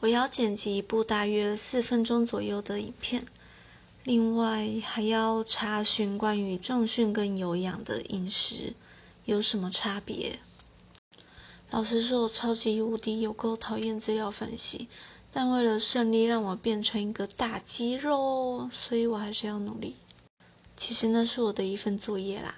我要剪辑一部大约四分钟左右的影片，另外还要查询关于重训跟有氧的饮食有什么差别。老实说，我超级无敌有够讨厌资料分析，但为了顺利让我变成一个大肌肉，所以我还是要努力。其实那是我的一份作业啦。